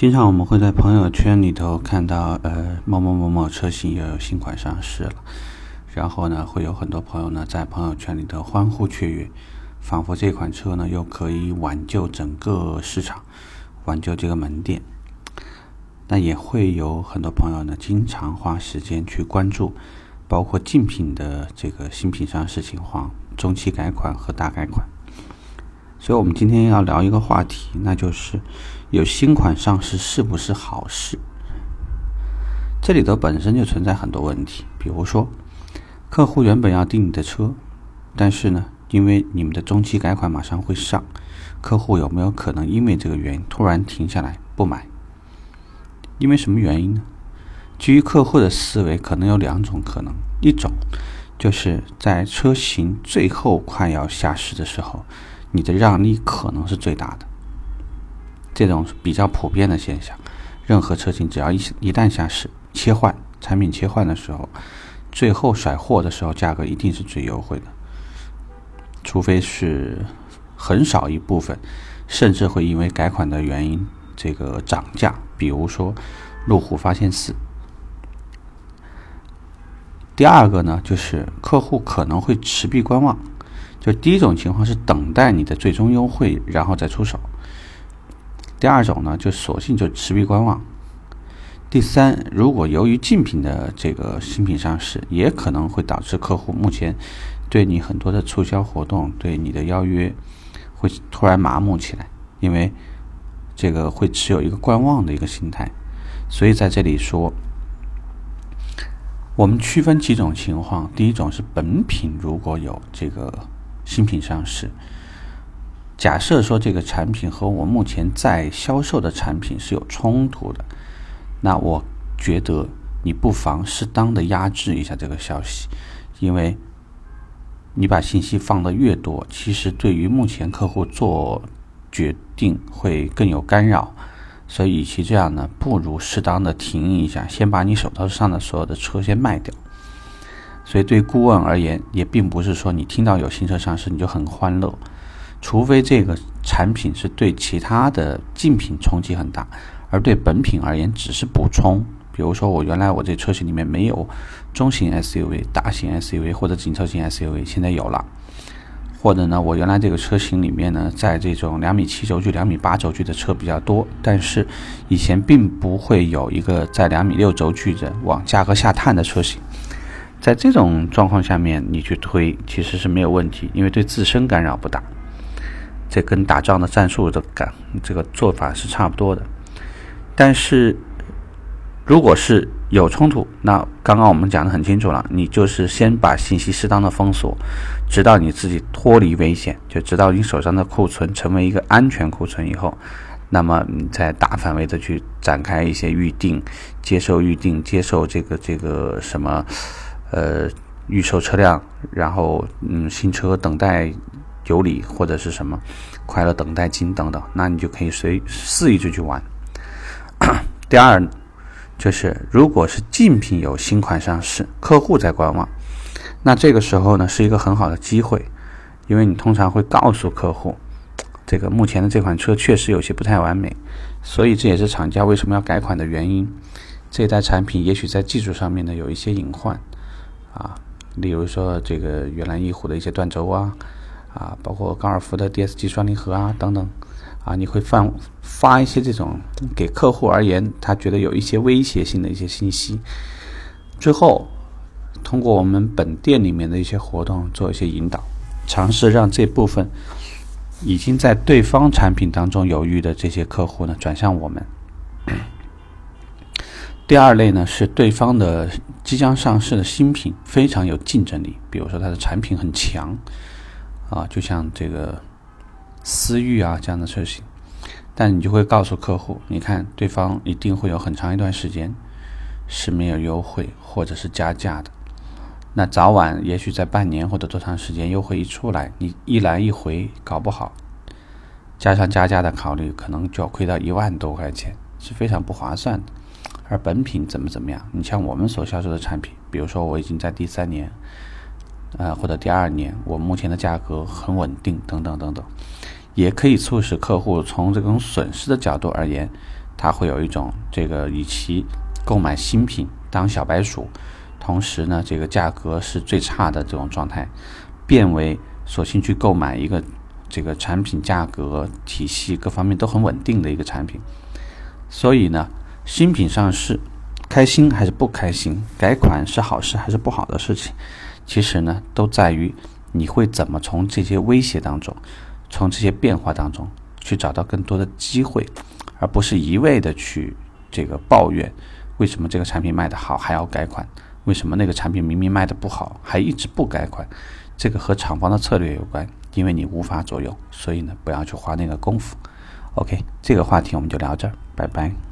经常我们会在朋友圈里头看到，呃，某某某某车型又有新款上市了，然后呢，会有很多朋友呢在朋友圈里头欢呼雀跃，仿佛这款车呢又可以挽救整个市场，挽救这个门店。那也会有很多朋友呢经常花时间去关注，包括竞品的这个新品上市情况、中期改款和大改款。所以我们今天要聊一个话题，那就是有新款上市是不是好事？这里头本身就存在很多问题，比如说，客户原本要订你的车，但是呢，因为你们的中期改款马上会上，客户有没有可能因为这个原因突然停下来不买？因为什么原因呢？基于客户的思维，可能有两种可能，一种就是在车型最后快要下市的时候。你的让利可能是最大的，这种是比较普遍的现象。任何车型只要一一旦下市切换产品切换的时候，最后甩货的时候价格一定是最优惠的，除非是很少一部分，甚至会因为改款的原因这个涨价，比如说路虎发现四。第二个呢，就是客户可能会持币观望。就第一种情况是等待你的最终优惠，然后再出手；第二种呢，就索性就持币观望；第三，如果由于竞品的这个新品上市，也可能会导致客户目前对你很多的促销活动、对你的邀约会突然麻木起来，因为这个会持有一个观望的一个心态。所以在这里说，我们区分几种情况：第一种是本品如果有这个。新品上市，假设说这个产品和我目前在销售的产品是有冲突的，那我觉得你不妨适当的压制一下这个消息，因为你把信息放的越多，其实对于目前客户做决定会更有干扰，所以与其这样呢，不如适当的停一下，先把你手头上的所有的车先卖掉。所以，对顾问而言，也并不是说你听到有新车上市你就很欢乐，除非这个产品是对其他的竞品冲击很大，而对本品而言只是补充。比如说，我原来我这车型里面没有中型 SUV、大型 SUV 或者紧凑型 SUV，现在有了；或者呢，我原来这个车型里面呢，在这种两米七轴距、两米八轴距的车比较多，但是以前并不会有一个在两米六轴距的往价格下探的车型。在这种状况下面，你去推其实是没有问题，因为对自身干扰不大。这跟打仗的战术的感这个做法是差不多的。但是，如果是有冲突，那刚刚我们讲的很清楚了，你就是先把信息适当的封锁，直到你自己脱离危险，就直到你手上的库存成为一个安全库存以后，那么你再大范围的去展开一些预定，接受预定，接受这个这个什么。呃，预售车辆，然后嗯，新车等待有礼或者是什么快乐等待金等等，那你就可以随肆意就去玩。第二，就是如果是竞品有新款上市，客户在观望，那这个时候呢是一个很好的机会，因为你通常会告诉客户，这个目前的这款车确实有些不太完美，所以这也是厂家为什么要改款的原因。这一代产品也许在技术上面呢有一些隐患。啊，例如说这个原来翼虎的一些断轴啊，啊，包括高尔夫的 DSG 双离合啊等等，啊，你会放发一些这种给客户而言他觉得有一些威胁性的一些信息，最后通过我们本店里面的一些活动做一些引导，尝试让这部分已经在对方产品当中犹豫的这些客户呢转向我们。第二类呢是对方的即将上市的新品非常有竞争力，比如说它的产品很强，啊，就像这个思域啊这样的车型，但你就会告诉客户，你看对方一定会有很长一段时间是没有优惠或者是加价的，那早晚也许在半年或者多长时间优惠一出来，你一来一回搞不好，加上加价的考虑，可能就要亏到一万多块钱，是非常不划算的。而本品怎么怎么样？你像我们所销售的产品，比如说我已经在第三年，呃或者第二年，我目前的价格很稳定，等等等等，也可以促使客户从这种损失的角度而言，他会有一种这个与其购买新品当小白鼠，同时呢，这个价格是最差的这种状态，变为索性去购买一个这个产品价格体系各方面都很稳定的一个产品。所以呢，新品上市，开心还是不开心？改款是好事还是不好的事情？其实呢，都在于你会怎么从这些威胁当中，从这些变化当中去找到更多的机会，而不是一味的去这个抱怨为什么这个产品卖得好还要改款，为什么那个产品明明卖的不好还一直不改款？这个和厂房的策略有关，因为你无法左右，所以呢，不要去花那个功夫。OK，这个话题我们就聊这儿，拜拜。